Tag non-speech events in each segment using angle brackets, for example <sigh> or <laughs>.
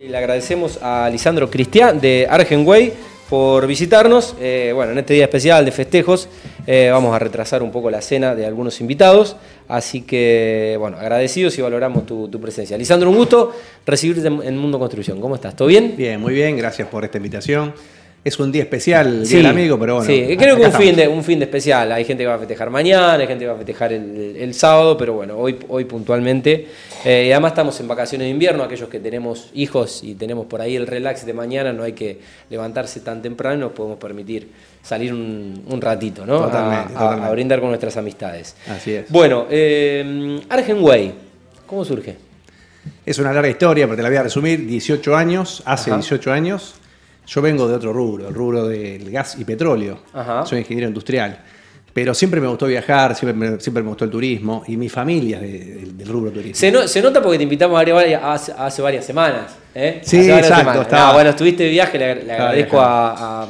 Le agradecemos a Lisandro Cristian de Argenway por visitarnos. Eh, bueno, en este día especial de festejos eh, vamos a retrasar un poco la cena de algunos invitados. Así que, bueno, agradecidos y valoramos tu, presencia. Lisandro, un gusto recibirte en Mundo Construcción. ¿Cómo estás? ¿Todo bien? Bien, muy bien. Gracias por esta invitación es un día especial, Día del Amigo, pero bueno. Sí, creo que un fin, de, un fin de especial. Hay gente que va a festejar mañana, hay gente que va a festejar el, sábado, pero bueno, hoy, hoy puntualmente. Eh, y además estamos en vacaciones de invierno, aquellos que tenemos hijos y tenemos por ahí el relax de mañana, no hay que levantarse tan temprano, nos podemos permitir salir un, ratito, ¿no? a, brindar con nuestras amistades. Así es. Bueno, eh, Argenway, ¿cómo surge? Es una larga historia, pero te la voy a resumir. 18 años, hace 18 años yo vengo de otro rubro, el rubro del gas y petróleo. Soy ingeniero industrial. Pero siempre me gustó viajar, siempre me, siempre me gustó el turismo y mi familia es del rubro turismo. Se, nota porque te invitamos hace, varias semanas. ¿eh? Sí, exacto. bueno, estuviste de viaje, le, agradezco a,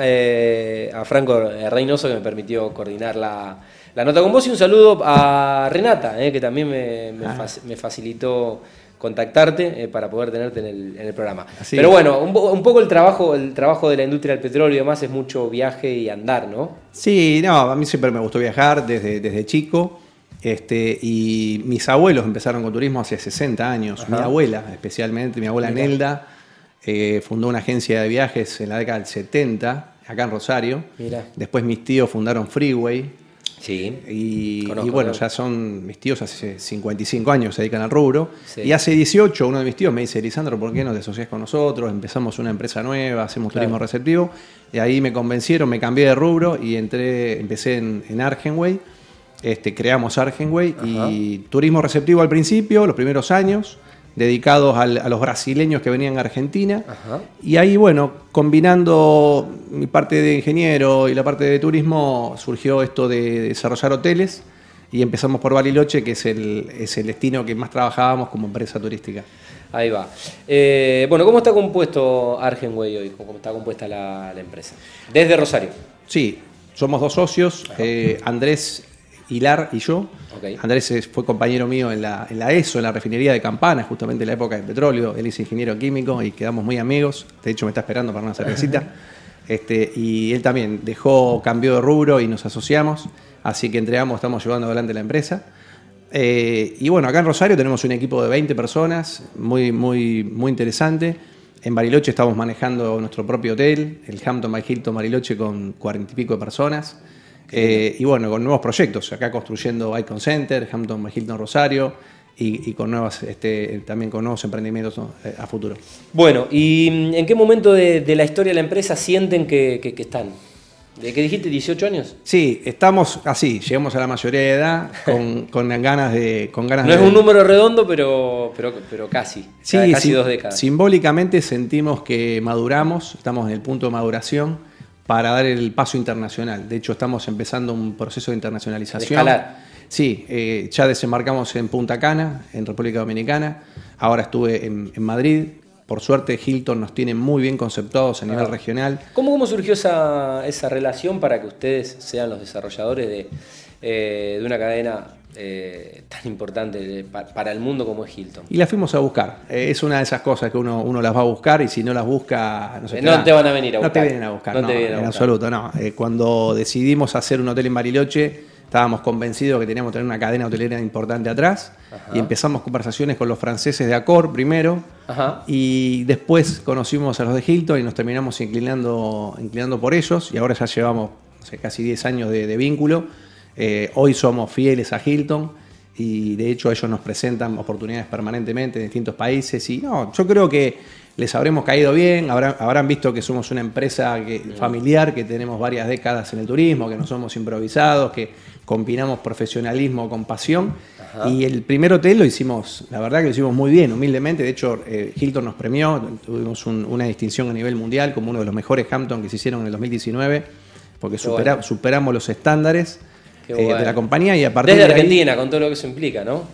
eh, a, Franco Reynoso que me permitió coordinar la, nota con vos y un saludo a Renata, eh, que también me, ah. me facilitó contactarte eh, para poder tenerte en el, programa. Pero bueno, un, poco el trabajo, el trabajo de la industria del petróleo y demás es mucho viaje y andar, ¿no? Sí, no, a mí siempre me gustó viajar desde, desde chico. Este, y mis abuelos empezaron con turismo hace 60 años. Mi abuela, especialmente, mi abuela Nelda, eh, fundó una agencia de viajes en la década del 70, acá en Rosario. Después mis tíos fundaron Freeway, Sí. Y, bueno, ya son mis tíos hace 55 años se dedican al rubro. Y hace 18 uno de mis tíos me dice, Lisandro, ¿por qué no te asocias con nosotros? Empezamos una empresa nueva, hacemos turismo receptivo. Y ahí me convencieron, me cambié de rubro y entré, empecé en, en Argenway. Este, creamos Argenway y turismo receptivo al principio, los primeros años dedicados a los brasileños que venían a Argentina. Y ahí, bueno, combinando mi parte de ingeniero y la parte de turismo, surgió esto de desarrollar hoteles y empezamos por Bariloche, que es el, es el destino que más trabajábamos como empresa turística. Ahí va. Eh, bueno, ¿cómo está compuesto Argenway hoy? ¿Cómo está compuesta la, empresa? Desde Rosario. Sí, somos dos socios, eh, Andrés Hilar y yo. Andrés fue compañero mío en la, ESO, en la refinería de Campana, justamente en la época del petróleo. Él es ingeniero químico y quedamos muy amigos. De hecho, me está esperando para una cervecita. <laughs> este, y él también dejó, cambió de rubro y nos asociamos. Así que entre ambos estamos llevando adelante la empresa. Eh, y bueno, acá en Rosario tenemos un equipo de 20 personas, muy, muy, muy interesante. En Bariloche estamos manejando nuestro propio hotel, el Hampton by Hilton Bariloche, con cuarenta y pico de personas. Eh, y bueno, con nuevos proyectos, acá construyendo Icon Center, Hampton Hilton Rosario y, con nuevas, este, también con nuevos emprendimientos eh, a futuro. Bueno, ¿y mm, en qué momento de, la historia de la empresa sienten que, están? ¿De qué dijiste? ¿18 años? Sí, estamos así, llegamos a la mayoría de edad con, <laughs> ganas de... Con ganas no es un número redondo, pero, pero, pero casi, sí, casi dos décadas. Simbólicamente sentimos que maduramos, estamos en el punto de maduración para dar el paso internacional. De hecho, estamos empezando un proceso de internacionalización. Sí, eh, ya desembarcamos en Punta Cana, en República Dominicana. Ahora estuve en, Madrid. Por suerte, Hilton nos tiene muy bien conceptuados a nivel regional. ¿Cómo, cómo surgió esa, esa, relación para que ustedes sean los desarrolladores de, eh, de una cadena eh, tan importante para el mundo como es Hilton. Y la fuimos a buscar. Eh, es una de esas cosas que uno, uno las va a buscar y si no las busca... No, no te van a venir a buscar. No te vienen a buscar, no, en absoluto, no. Eh, cuando decidimos hacer un hotel en Bariloche, estábamos convencidos que teníamos que tener una cadena hotelera importante atrás y empezamos conversaciones con los franceses de Accor primero y después conocimos a los de Hilton y nos terminamos inclinando, inclinando por ellos y ahora ya llevamos casi 10 años de vínculo eh, hoy somos fieles a Hilton y de hecho ellos nos presentan oportunidades permanentemente en distintos países y no, yo creo que les habremos caído bien, habrán, visto que somos una empresa familiar, que tenemos varias décadas en el turismo, que no somos improvisados, que combinamos profesionalismo con pasión. Y el primer hotel lo hicimos, la verdad que lo hicimos muy bien, humildemente. De hecho, eh, Hilton nos premió, tuvimos una distinción a nivel mundial como uno de los mejores Hampton que se hicieron en el 2019, porque superamos los estándares. Eh, de la compañía y a partir Desde Argentina, con todo lo que eso implica, ¿no?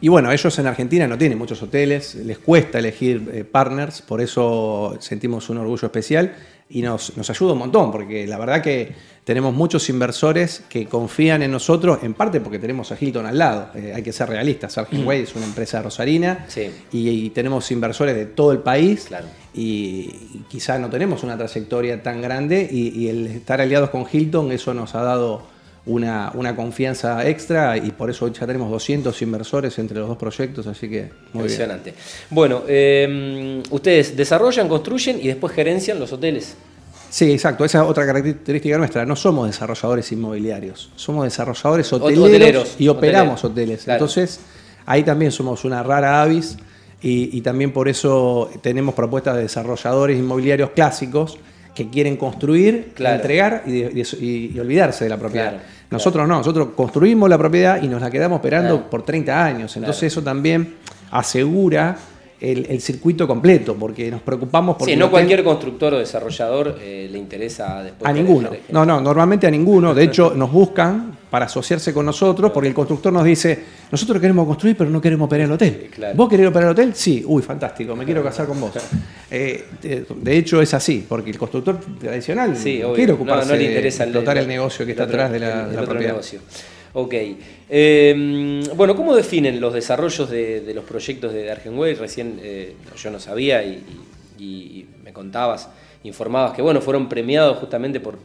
Y bueno, ellos en Argentina no tienen muchos hoteles, les cuesta elegir eh, partners, por eso sentimos un orgullo especial y nos, nos, ayuda un montón, porque la verdad que tenemos muchos inversores que confían en nosotros, en parte porque tenemos a Hilton al lado, eh, hay que ser realistas, Sargent <clears throat> Way es una empresa rosarina y, tenemos inversores de todo el país y, quizá no tenemos una trayectoria tan grande y el estar aliados con Hilton, eso nos ha dado una, una, confianza extra y por eso ya tenemos 200 inversores entre los dos proyectos, así que muy Impresionante. Bueno, em, ustedes desarrollan, construyen y después gerencian los hoteles. Sí, exacto. Esa es otra característica nuestra. No somos desarrolladores inmobiliarios, somos desarrolladores hoteleros, y operamos hoteles. Entonces, ahí también somos una rara avis y, también por eso tenemos propuestas de desarrolladores inmobiliarios clásicos que quieren construir, entregar y, olvidarse de la propiedad. nosotros no, nosotros construimos la propiedad y nos la quedamos esperando por 30 años. Entonces eso también asegura el, circuito completo, porque nos preocupamos por... Sí, no cualquier constructor o desarrollador eh, le interesa después... A ninguno. No, no, normalmente a ninguno. De <laughs> hecho, nos buscan para asociarse con nosotros, porque el constructor nos dice, nosotros queremos construir, pero no queremos operar el hotel. ¿Vos querés operar el hotel? Sí. Uy, fantástico, me quiero casar con vos. Eh, de hecho, es así, porque el constructor tradicional quiere ocuparse no, le interesa de el, negocio que está atrás de la, de la propiedad. Negocio. Ok. Em, bueno, ¿cómo definen los desarrollos de, los proyectos de Argenway? Recién eh, yo no sabía y, me contabas, informabas que bueno, fueron premiados justamente por,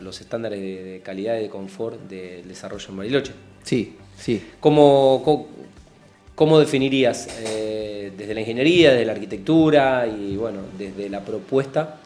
los estándares de, calidad y de confort del desarrollo en Bariloche. Sí, sí. ¿Cómo, cómo, definirías eh, desde la ingeniería, desde la arquitectura y bueno, desde la propuesta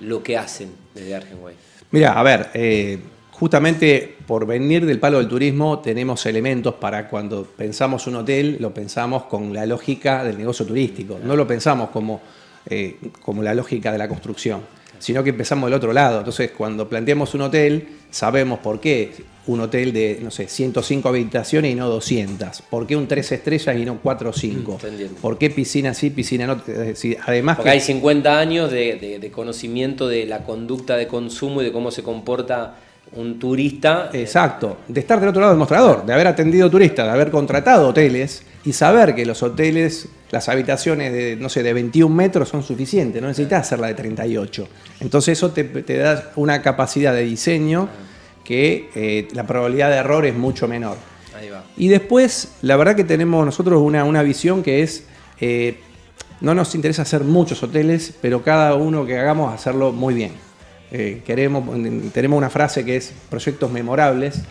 lo que hacen desde Argenway? Mira, a ver, eh, justamente por venir del palo del turismo tenemos elementos para cuando pensamos un hotel, lo pensamos con la lógica del negocio turístico, no lo pensamos como, eh, como la lógica de la construcción, sino que empezamos del otro lado. Entonces, cuando planteamos un hotel, sabemos por qué un hotel de, no sé, 105 habitaciones y no 200, por qué un 3 estrellas y no 4 o 5, mm, por qué piscina sí, piscina no. además Porque hay 50 años de conocimiento de la conducta de consumo y de cómo se comporta un turista. Exacto, de estar del otro lado del mostrador, de haber atendido turistas, de haber contratado hoteles y saber que los hoteles, las habitaciones de, no sé, de 21 metros son suficientes, no necesitas hacerla de 38. Entonces eso te, da una capacidad de diseño que eh, la probabilidad de error es mucho menor. Ahí va. Y después, la verdad que tenemos nosotros una, una visión que es, eh, no nos interesa hacer muchos hoteles, pero cada uno que hagamos hacerlo muy bien. Eh, queremos, tenemos una frase que es proyectos memorables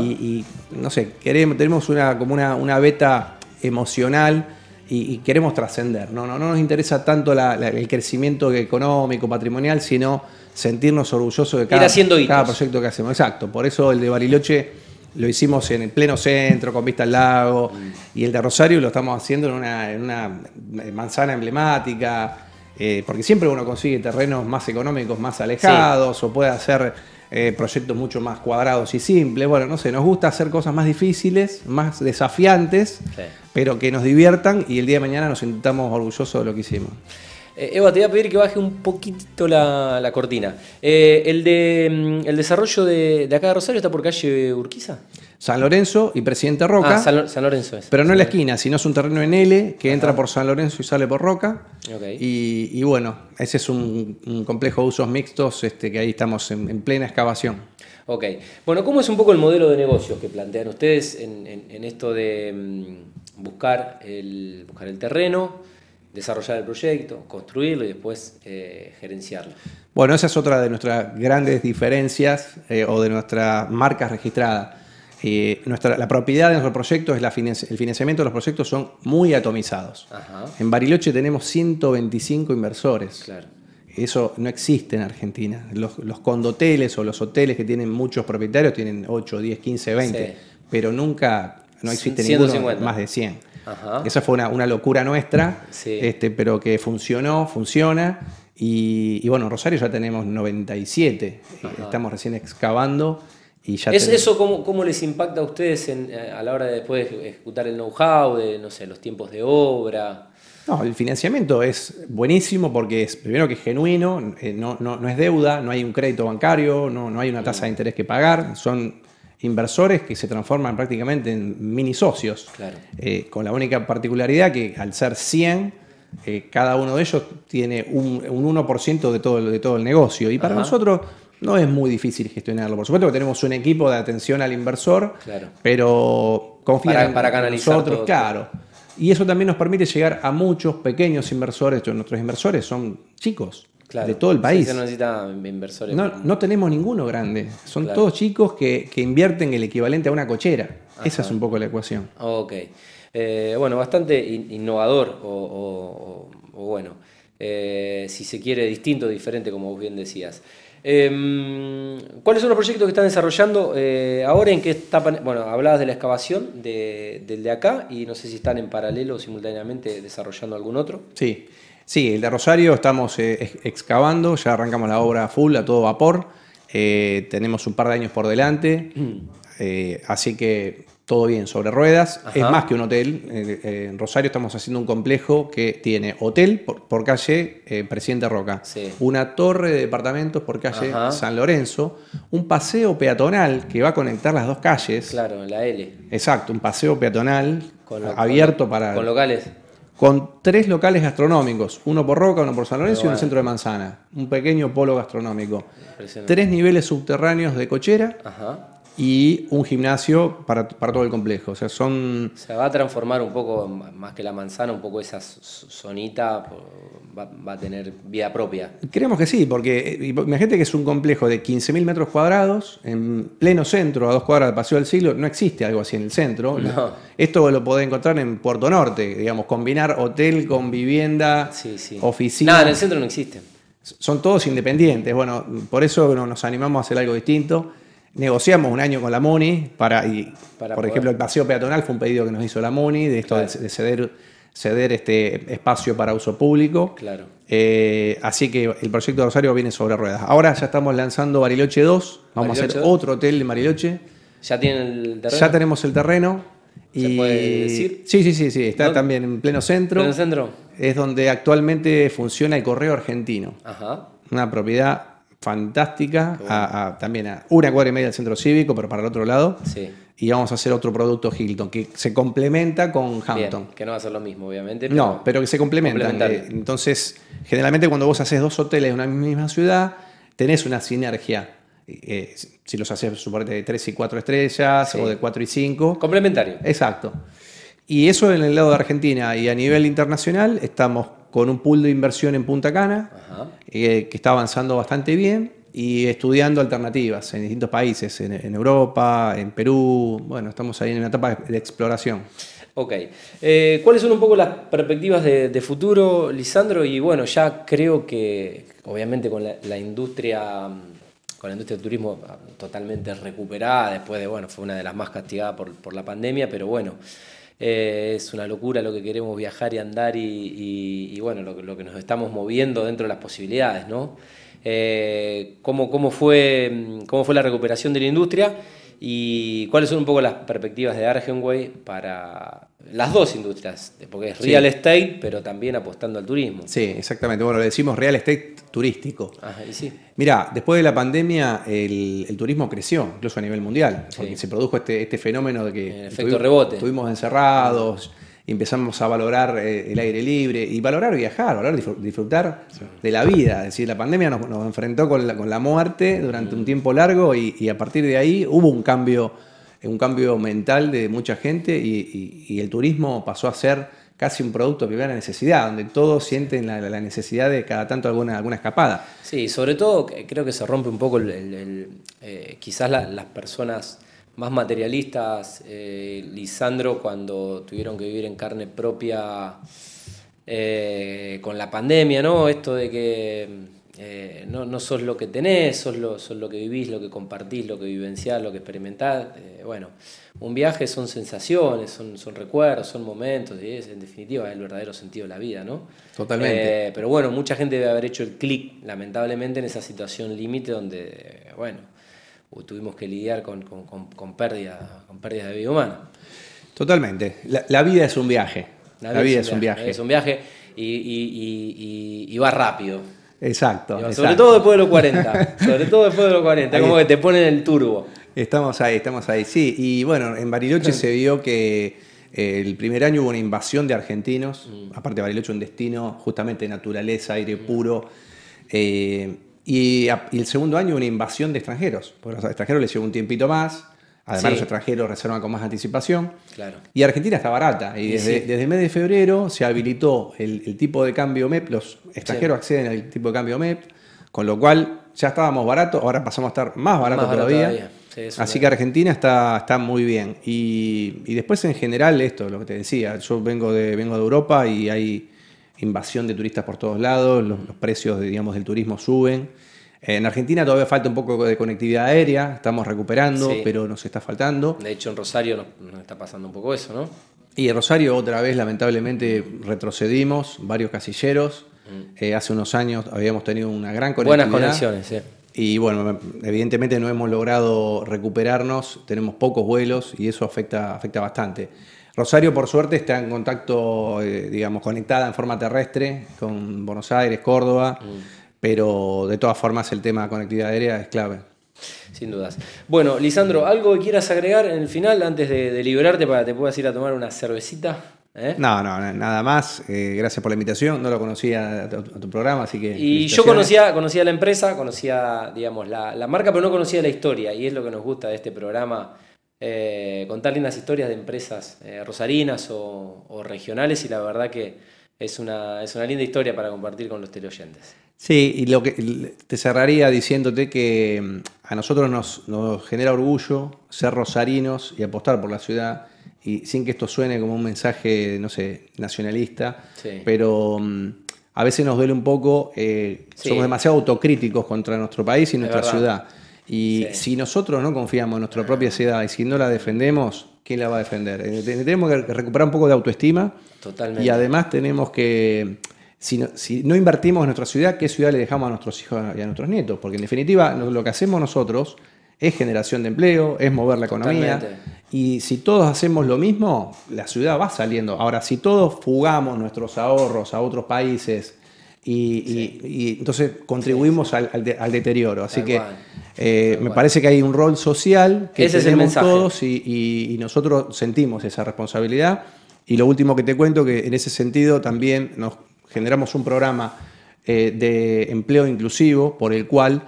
y, no sé, queremos, tenemos una, como una, beta emocional y, queremos trascender. ¿no? No, nos interesa tanto el crecimiento económico, patrimonial, sino sentirnos orgullosos de cada, cada proyecto que hacemos. Exacto, por eso el de Bariloche lo hicimos en el pleno centro, con vista al lago, mm. y el de Rosario lo estamos haciendo en una, en una manzana emblemática eh, porque siempre uno consigue terrenos más económicos, más alejados, o puede hacer eh, proyectos mucho más cuadrados y simples. Bueno, no sé, nos gusta hacer cosas más difíciles, más desafiantes, pero que nos diviertan y el día de mañana nos sintamos orgullosos de lo que hicimos. Eh, Eva, te voy a pedir que baje un poquito la, cortina. el, de, mm, el desarrollo de, de acá de Rosario está por calle Urquiza. San Lorenzo y Presidente Roca. Ah, San, Lorenzo es. Pero no en la esquina, sino es un terreno en L que entra por San Lorenzo y sale por Roca. Y, bueno, ese es un, complejo de usos mixtos este, que ahí estamos en, plena excavación. Ok. Bueno, ¿cómo es un poco el modelo de negocio que plantean ustedes en, esto de mm, buscar, el, buscar el terreno, desarrollar el proyecto, construirlo y después eh, gerenciarlo? Bueno, esa es otra de nuestras grandes diferencias eh, o de nuestras marcas registradas eh, nuestra, la propiedad de nuestro proyecto es la el financiamiento de los proyectos son muy atomizados. En Bariloche tenemos 125 inversores. Eso no existe en Argentina. Los, condoteles o los hoteles que tienen muchos propietarios tienen 8, 10, 15, 20, pero nunca, no existe ninguno más de 100. Esa fue una, locura nuestra, este, pero que funcionó, funciona. Y, y, bueno, Rosario ya tenemos 97. Estamos recién excavando ¿Es eso cómo, les impacta a ustedes eh, a la hora de después ejecutar el know-how, de no sé, los tiempos de obra? No, el financiamiento es buenísimo porque es, primero que es genuino, eh, no, es deuda, no hay un crédito bancario, no, hay una tasa de interés que pagar, son inversores que se transforman prácticamente en mini socios, eh, con la única particularidad que al ser 100, eh, cada uno de ellos tiene un, 1% de todo, de todo el negocio. Y para nosotros no es muy difícil gestionarlo. Por supuesto que tenemos un equipo de atención al inversor, pero confía para, para en nosotros, claro. Y eso también nos permite llegar a muchos pequeños inversores. Nuestros inversores son chicos de todo el país. se inversores. No, tenemos ninguno grande. Son todos chicos que, invierten el equivalente a una cochera. Esa es un poco la ecuación. Ok. Eh, bueno, bastante innovador o, bueno, eh, si se quiere, distinto, diferente, como vos bien decías. Em, ¿Cuáles son los proyectos que están desarrollando eh, ahora? ¿En qué etapa? Bueno, hablabas de la excavación del de acá y no sé si están en paralelo o simultáneamente desarrollando algún otro. Sí. Sí, el de Rosario estamos eh, excavando, ya arrancamos la obra full, a todo vapor. Eh, tenemos un par de años por delante, mm. así que todo bien, sobre ruedas. Es más que un hotel. en Rosario estamos haciendo un complejo que tiene hotel por, calle Presidente Roca, una torre de departamentos por calle San Lorenzo, un paseo peatonal que va a conectar las dos calles. Claro, en la L. Exacto, un paseo peatonal abierto para... Con locales con tres locales gastronómicos, uno por Roca, uno por San Lorenzo y uno en el centro de Manzana. Un pequeño polo gastronómico. Tres niveles subterráneos de cochera. Ajá y un gimnasio para, todo el complejo. O sea, son... Se va a transformar un poco, más que la manzana, un poco esa zonita va, a tener vida propia. Creemos que sí, porque eh, imagínate que es un complejo de 15.000 metros cuadrados, en pleno centro, a dos cuadras del Paseo del Siglo, no existe algo así en el centro. Esto lo podés encontrar en Puerto Norte, digamos, combinar hotel con vivienda, oficina. Nada, en el centro no existe. Son todos independientes. Bueno, por eso nos animamos a hacer algo distinto. Negociamos un año con la MONI para, y, por ejemplo, el paseo peatonal fue un pedido que nos hizo la MONI de esto de, ceder, ceder este espacio para uso público. Claro. Eh, así que el proyecto de Rosario viene sobre ruedas. Ahora ya estamos lanzando Bariloche 2, vamos a hacer otro hotel en Bariloche. ¿Ya tienen el terreno? Ya tenemos el terreno. ¿Se puede decir? Sí, sí, sí, sí. Está también en pleno centro. ¿Pleno centro? Es donde actualmente funciona el correo argentino. Ajá. Una propiedad fantástica, también a una cuadra y media del centro cívico, pero para el otro lado. Sí. Y vamos a hacer otro producto Hilton, que se complementa con Hampton. que no va a ser lo mismo, obviamente. no, pero que se complementan. Eh, entonces, generalmente cuando vos haces dos hoteles en una misma ciudad, tenés una sinergia. Eh, si los haces, suponete, de 3 y 4 estrellas o de 4 y 5. Complementario. Exacto. Y eso en el lado de Argentina y a nivel internacional estamos con un pool de inversión en Punta Cana, eh, que está avanzando bastante bien, y estudiando alternativas en distintos países, en, Europa, en Perú. Bueno, estamos ahí en una etapa de, exploración. Ok. Eh, ¿Cuáles son un poco las perspectivas de, futuro, Lisandro? Y bueno, ya creo que obviamente con la, industria con la industria del turismo totalmente recuperada después de, bueno, fue una de las más castigadas por, por la pandemia, pero bueno, eh, es una locura lo que queremos viajar y andar y, bueno, lo, que nos estamos moviendo dentro de las posibilidades, ¿no? Eh, ¿cómo, fue, ¿Cómo fue la recuperación de la industria? ¿Y cuáles son un poco las perspectivas de Argenway para las dos industrias? Porque es real estate, pero también apostando al turismo. Sí, exactamente. Bueno, le decimos real estate turístico. Ajá, y sí. Mira, después de la pandemia el, turismo creció, incluso a nivel mundial, porque se produjo este, este, fenómeno de que... El efecto rebote. Estuvimos encerrados empezamos a valorar eh, el aire libre y valorar viajar, valorar disfrutar de la vida. Es decir, la pandemia nos, enfrentó con la, con la, muerte durante un tiempo largo y, a partir de ahí hubo un cambio, un cambio mental de mucha gente y, el turismo pasó a ser casi un producto de primera necesidad, donde todos sienten la, necesidad de cada tanto alguna, alguna escapada. Sí, sobre todo creo que se rompe un poco el, eh, quizás las personas más materialistas, eh, Lisandro, cuando tuvieron que vivir en carne propia eh, con la pandemia, ¿no? Esto de que eh, no, no, sos lo que tenés, sos lo, sos lo que vivís, lo que compartís, lo que vivenciás, lo que experimentás. bueno, un viaje son sensaciones, son, son recuerdos, son momentos, y es en definitiva el verdadero sentido de la vida, ¿no? Totalmente. pero bueno, mucha gente debe haber hecho el clic, lamentablemente, en esa situación límite donde, bueno, tuvimos que lidiar con, con, con pérdidas de vida humana. Totalmente. La, vida es un viaje. La, vida es un viaje. Es un viaje y, va rápido. Exacto, <laughs> Sobre todo después de los 40. sobre todo después de los 40. como que te ponen el turbo. Estamos ahí, estamos ahí. Sí, y bueno, en Bariloche <laughs> se vio que eh, el primer año hubo una invasión de argentinos. Mm. Aparte, Bariloche un destino justamente de naturaleza, aire mm. puro. Eh, y, el segundo año una invasión de extranjeros. Porque los extranjeros les llevó un tiempito más. Además, los extranjeros reservan con más anticipación. Claro. Y Argentina está barata. Y desde, el mes de febrero se habilitó el, tipo de cambio MEP. Los extranjeros acceden al tipo de cambio MEP. Con lo cual ya estábamos baratos. Ahora pasamos a estar más baratos todavía. Así que Argentina está, está muy bien. Y, y, después, en general, esto, lo que te decía. Yo vengo de, vengo de Europa y hay invasión de turistas por todos lados. Los, precios digamos, del turismo suben. En Argentina todavía falta un poco de conectividad aérea, estamos recuperando, pero nos está faltando. De hecho, en Rosario nos, está pasando un poco eso, ¿no? Y en Rosario otra vez, lamentablemente, retrocedimos varios casilleros. Mm. Eh, hace unos años habíamos tenido una gran conectividad. Buenas conexiones, sí. Y bueno, evidentemente no hemos logrado recuperarnos, tenemos pocos vuelos y eso afecta, afecta bastante. Rosario, por suerte, está en contacto, eh, digamos, conectada en forma terrestre con Buenos Aires, Córdoba. Mm pero de todas formas el tema de conectividad aérea es clave. Sin dudas. Bueno, Lisandro, ¿algo que quieras agregar en el final antes de, liberarte para que te puedas ir a tomar una cervecita? ¿Eh? No, no, nada más. Eh, gracias por la invitación. No lo conocía a tu, programa, así que. Y yo conocía, conocía la empresa, conocía, digamos, la, marca, pero no conocía la historia. Y es lo que nos gusta de este programa. Eh, contar lindas historias de empresas rosarinas o, o, regionales. Y la verdad que es una, es una linda historia para compartir con los teleoyentes. Sí, y lo que te cerraría diciéndote que mm, a nosotros nos, genera orgullo ser rosarinos y apostar por la ciudad, y sin que esto suene como un mensaje, no sé, nacionalista, pero mm, a veces nos duele un poco, eh, somos demasiado autocríticos contra nuestro país y nuestra ciudad. Y si nosotros no confiamos en nuestra propia ciudad y si no la defendemos, ¿quién la va a defender? Eh, tenemos que recuperar un poco de autoestima. Totalmente. Y además tenemos que si no, invertimos en nuestra ciudad, ¿qué ciudad le dejamos a nuestros hijos y a nuestros nietos? Porque en definitiva lo que hacemos nosotros es generación de empleo, es mover la economía. Y si todos hacemos lo mismo, la ciudad va saliendo. Ahora, si todos fugamos nuestros ahorros a otros países y, entonces contribuimos Al, deterioro. Así que eh, me parece que hay un rol social que tenemos todos y, nosotros sentimos esa responsabilidad. Y lo último que te cuento, que en ese sentido también nos generamos un programa eh, de empleo inclusivo por el cual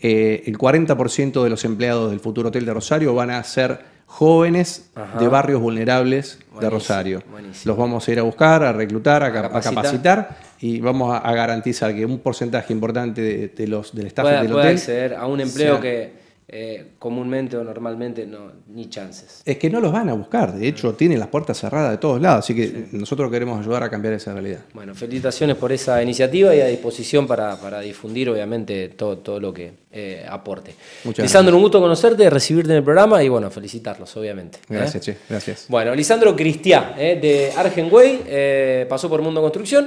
eh, el 40% de los empleados del futuro hotel de Rosario van a ser jóvenes de barrios vulnerables de Rosario. Los vamos a ir a buscar, a reclutar, a, capacitar. Y vamos a, garantizar que un porcentaje importante de, los, del staff del hotel... acceder a un empleo que eh, comúnmente o normalmente no, ni chances. Es que no los van a buscar, de hecho tienen las puertas cerradas de todos lados, así que nosotros queremos ayudar a cambiar esa realidad. Bueno, felicitaciones por esa iniciativa y a disposición para, difundir obviamente todo, todo lo que eh, aporte. Muchas Lisandro, un gusto conocerte, recibirte en el programa y bueno, felicitarlos obviamente. ¿eh? Gracias, che, gracias. Bueno, Lisandro Cristiá de Argenway pasó por Mundo Construcción.